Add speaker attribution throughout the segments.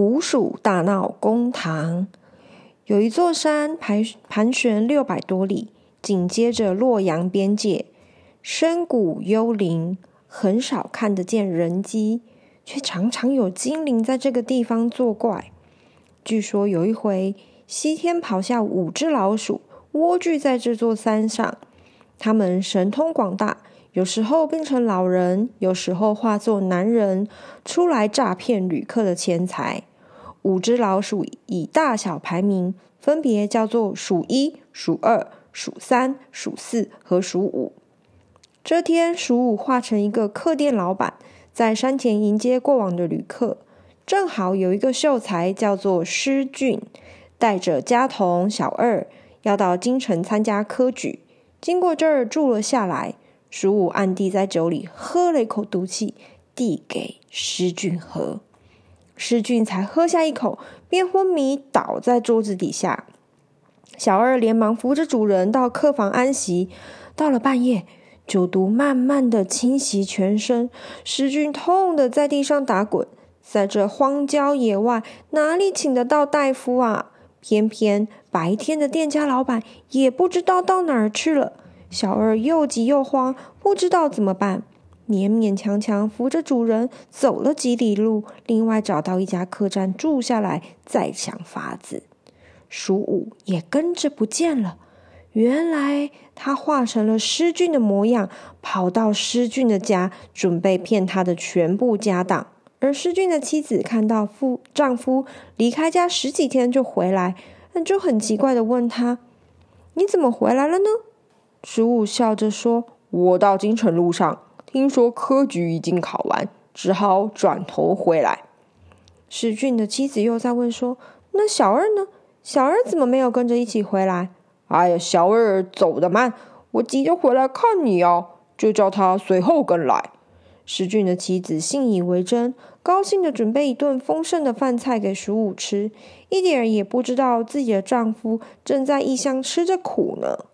Speaker 1: 五鼠大闹公堂，有一座山盘盘旋六百多里，紧接着洛阳边界，深谷幽灵，很少看得见人迹，却常常有精灵在这个地方作怪。据说有一回，西天跑下五只老鼠，蜗居在这座山上，他们神通广大。有时候变成老人，有时候化作男人，出来诈骗旅客的钱财。五只老鼠以大小排名，分别叫做鼠一、鼠二、鼠三、鼠四和鼠五。这天，鼠五化成一个客店老板，在山前迎接过往的旅客。正好有一个秀才叫做施俊，带着家童小二，要到京城参加科举，经过这儿住了下来。鼠五暗地在酒里喝了一口毒气，递给施俊喝。施俊才喝下一口，便昏迷倒在桌子底下。小二连忙扶着主人到客房安息。到了半夜，酒毒慢慢的侵袭全身，施俊痛得在地上打滚。在这荒郊野外，哪里请得到大夫啊？偏偏白天的店家老板也不知道到哪儿去了。小二又急又慌，不知道怎么办，勉勉强强扶着主人走了几里路，另外找到一家客栈住下来，再想法子。鼠五也跟着不见了。原来他化成了施俊的模样，跑到施俊的家，准备骗他的全部家当。而施俊的妻子看到夫丈夫离开家十几天就回来，那就很奇怪的问他：“你怎么回来了呢？”鼠五笑着说：“我到京城路上，听说科举已经考完，只好转头回来。”施俊的妻子又在问说：“那小二呢？小二怎么没有跟着一起回来？”“哎呀，小二走得慢，我急着回来看你哦，就叫他随后跟来。”施俊的妻子信以为真，高兴地准备一顿丰盛的饭菜给十五吃，一点也不知道自己的丈夫正在异乡吃着苦呢。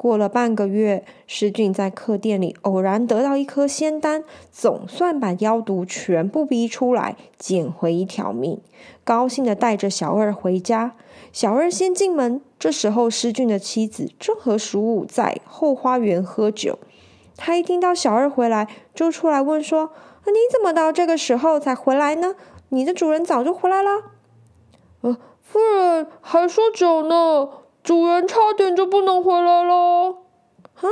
Speaker 1: 过了半个月，施俊在客店里偶然得到一颗仙丹，总算把妖毒全部逼出来，捡回一条命。高兴的带着小二回家。小二先进门，这时候施俊的妻子正和鼠五在后花园喝酒。他一听到小二回来，就出来问说：“你怎么到这个时候才回来呢？你的主人早就回来了。”“呃，夫人还说酒呢。”主人差点就不能回来了，啊？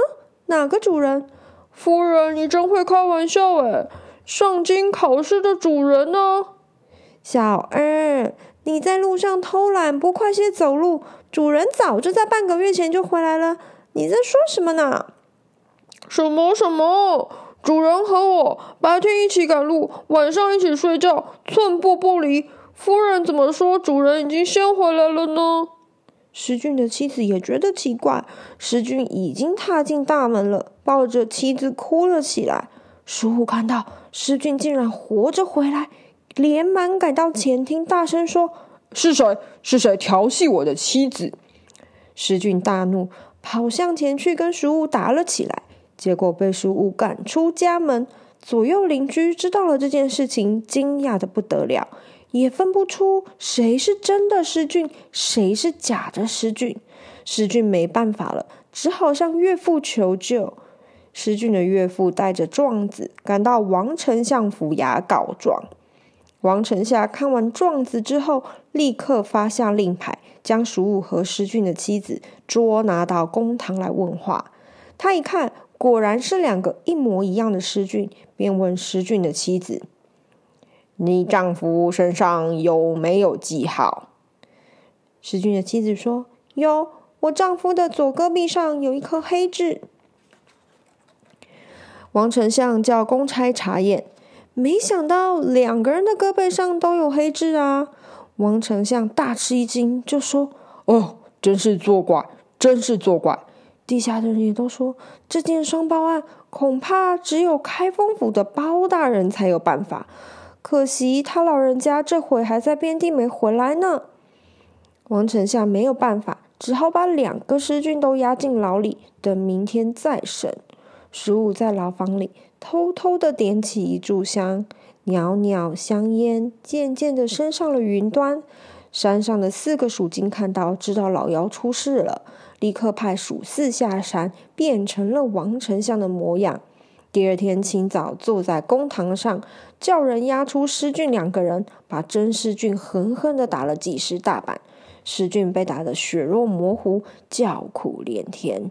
Speaker 1: 哪个主人？夫人，你真会开玩笑诶。上京考试的主人呢？小二，你在路上偷懒，不快些走路，主人早就在半个月前就回来了。你在说什么呢？什么什么？主人和我白天一起赶路，晚上一起睡觉，寸步不离。夫人怎么说？主人已经先回来了呢？石俊的妻子也觉得奇怪。石俊已经踏进大门了，抱着妻子哭了起来。鼠五看到石俊竟然活着回来，连忙赶到前厅，大声说：“是谁？是谁调戏我的妻子？”石俊大怒，跑向前去跟鼠五打了起来，结果被鼠五赶出家门。左右邻居知道了这件事情，惊讶得不得了。也分不出谁是真的施俊，谁是假的施俊。施俊没办法了，只好向岳父求救。施俊的岳父带着状子赶到王丞相府衙告状。王丞相看完状子之后，立刻发下令牌，将鼠五和施俊的妻子捉拿到公堂来问话。他一看，果然是两个一模一样的施俊，便问施俊的妻子。你丈夫身上有没有记号？石俊的妻子说：“有，我丈夫的左胳臂上有一颗黑痣。”王丞相叫公差查验，没想到两个人的胳膊上都有黑痣啊！王丞相大吃一惊，就说：“哦，真是作怪，真是作怪！”地下的人也都说：“这件双胞案，恐怕只有开封府的包大人才有办法。可惜他老人家这会还在边地没回来呢。”王丞相没有办法，只好把两个师俊都押进牢里，等明天再审。十五在牢房里偷偷的点起一炷香。袅袅香烟渐渐地升上了云端，山上的四个鼠精看到，知道老妖出事了，立刻派鼠四下山，变成了王丞相的模样。第二天清早，坐在公堂上，叫人押出施俊两个人，把真师俊狠狠地打了几十大板。施俊被打得血肉模糊，叫苦连天。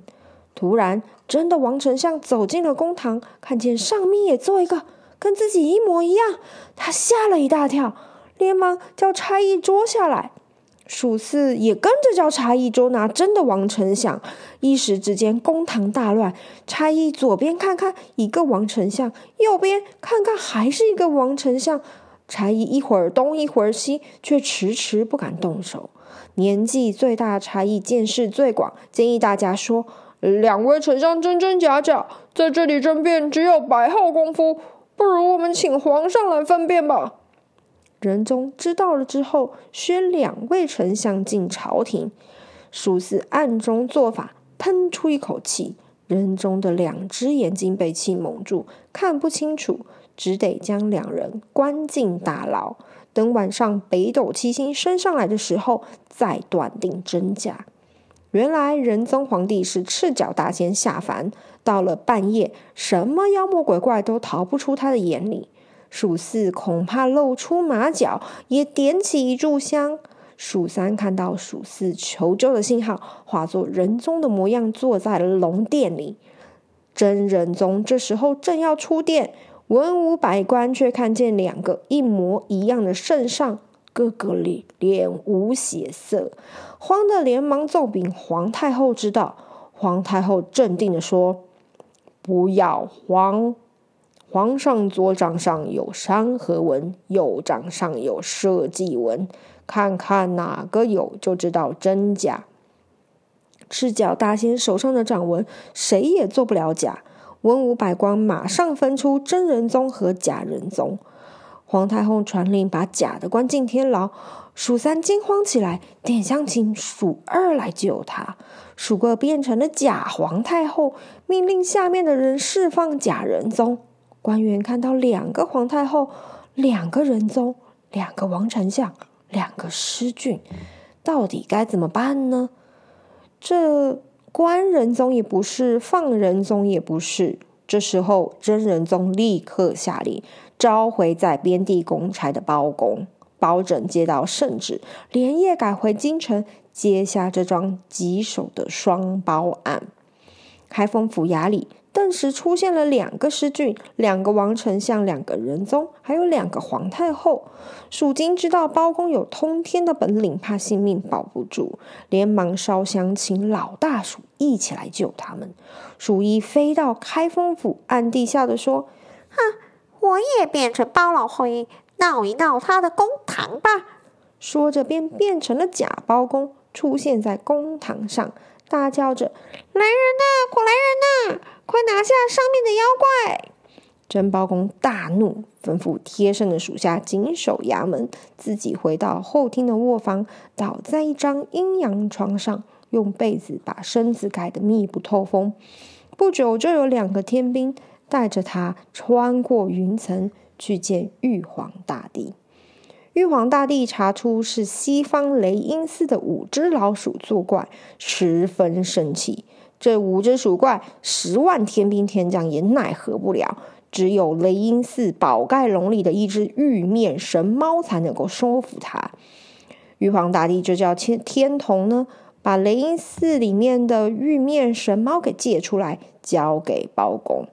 Speaker 1: 突然，真的王丞相走进了公堂，看见上面也坐一个。跟自己一模一样，他吓了一大跳，连忙叫差役捉下来。属四也跟着叫差役捉拿真的王丞相。一时之间，公堂大乱。差役左边看看一个王丞相，右边看看还是一个王丞相。差役一会儿东一会儿西，却迟迟不敢动手。年纪最大的差役见识最广，建议大家说：“两位丞相真真假假，在这里争辩只有白耗功夫。”不如我们请皇上来分辨吧。仁宗知道了之后，宣两位丞相进朝廷。属四暗中做法，喷出一口气，仁宗的两只眼睛被气蒙住，看不清楚，只得将两人关进大牢。等晚上北斗七星升上来的时候，再断定真假。原来仁宗皇帝是赤脚大仙下凡，到了半夜，什么妖魔鬼怪都逃不出他的眼里。蜀四恐怕露出马脚，也点起一炷香。蜀三看到蜀四求救的信号，化作仁宗的模样，坐在了龙殿里。真仁宗这时候正要出殿，文武百官却看见两个一模一样的圣上。个个脸脸无血色，慌得连忙奏禀皇太后知道。皇太后镇定地说：“不要慌，皇上左掌上有山河纹，右掌上有社稷纹，看看哪个有，就知道真假。赤脚大仙手上的掌纹，谁也做不了假。文武百官马上分出真人宗和假人宗。”皇太后传令把假的关进天牢，属三惊慌起来，点香请属二来救他。属二变成了假皇太后，命令下面的人释放假仁宗。官员看到两个皇太后，两个仁宗，两个王丞相，两个师俊，到底该怎么办呢？这关仁宗也不是，放仁宗也不是。这时候，真仁宗立刻下令。召回在边地公差的包公，包拯接到圣旨，连夜赶回京城，接下这桩棘手的双包案。开封府衙里顿时出现了两个师俊，两个王丞相，两个仁宗，还有两个皇太后。属精知道包公有通天的本领，怕性命保不住，连忙烧香请老大鼠一起来救他们。鼠一飞到开封府，暗地下的说：“哼。”我也变成包老灰，闹一闹他的公堂吧。说着，便变成了假包公，出现在公堂上，大叫着：“来人呐，快来人呐，快拿下上面的妖怪！”真包公大怒，吩咐贴身的属下紧守衙门，自己回到后厅的卧房，倒在一张阴阳床上，用被子把身子盖得密不透风。不久，就有两个天兵。带着他穿过云层去见玉皇大帝。玉皇大帝查出是西方雷音寺的五只老鼠作怪，十分生气。这五只鼠怪，十万天兵天将也奈何不了，只有雷音寺宝盖笼里的一只玉面神猫才能够收服他。玉皇大帝就叫天天童呢，把雷音寺里面的玉面神猫给借出来，交给包公。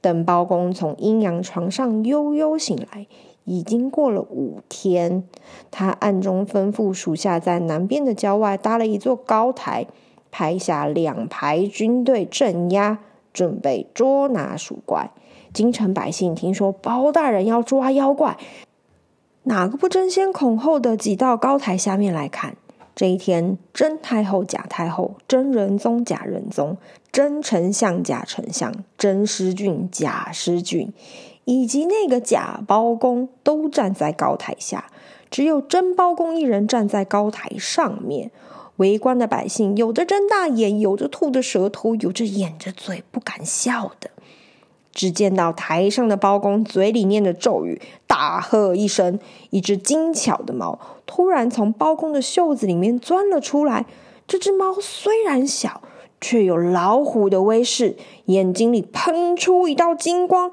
Speaker 1: 等包公从阴阳床上悠悠醒来，已经过了五天。他暗中吩咐属下在南边的郊外搭了一座高台，排下两排军队镇压，准备捉拿鼠怪。京城百姓听说包大人要抓妖怪，哪个不争先恐后的挤到高台下面来看？这一天，真太后、假太后，真仁宗、假仁宗，真丞相、假丞相，真师俊、假师俊，以及那个假包公，都站在高台下，只有真包公一人站在高台上面。围观的百姓，有的睁大眼，有的吐着舌头，有着掩着嘴不敢笑的。只见到台上的包公嘴里念着咒语，大喝一声，一只精巧的猫突然从包公的袖子里面钻了出来。这只猫虽然小，却有老虎的威势，眼睛里喷出一道金光，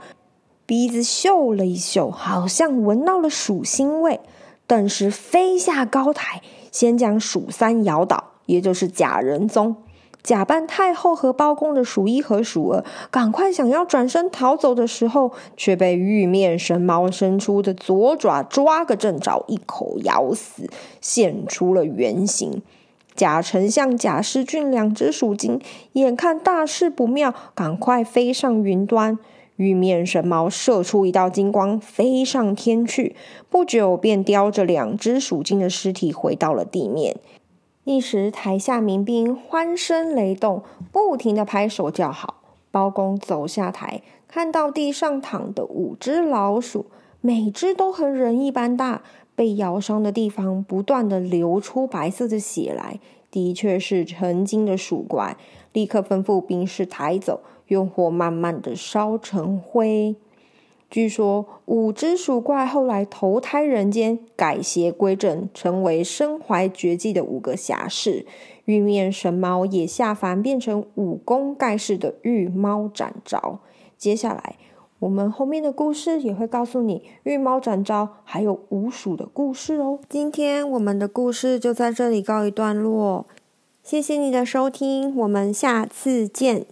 Speaker 1: 鼻子嗅了一嗅，好像闻到了鼠腥味，顿时飞下高台，先将鼠三咬倒，也就是假仁宗。假扮太后和包公的鼠一和鼠二，赶快想要转身逃走的时候，却被玉面神猫伸出的左爪抓个正着，一口咬死，现出了原形。假丞相、假师俊两只鼠精，眼看大事不妙，赶快飞上云端。玉面神猫射出一道金光，飞上天去，不久便叼着两只鼠精的尸体回到了地面。一时，台下民兵欢声雷动，不停的拍手叫好。包公走下台，看到地上躺的五只老鼠，每只都和人一般大，被咬伤的地方不断的流出白色的血来，的确是成精的鼠怪。立刻吩咐兵士抬走，用火慢慢的烧成灰。据说五只鼠怪后来投胎人间，改邪归正，成为身怀绝技的五个侠士。玉面神猫也下凡，变成武功盖世的玉猫展昭。接下来，我们后面的故事也会告诉你遇猫展招还有无鼠的故事哦。今天我们的故事就在这里告一段落，谢谢你的收听，我们下次见。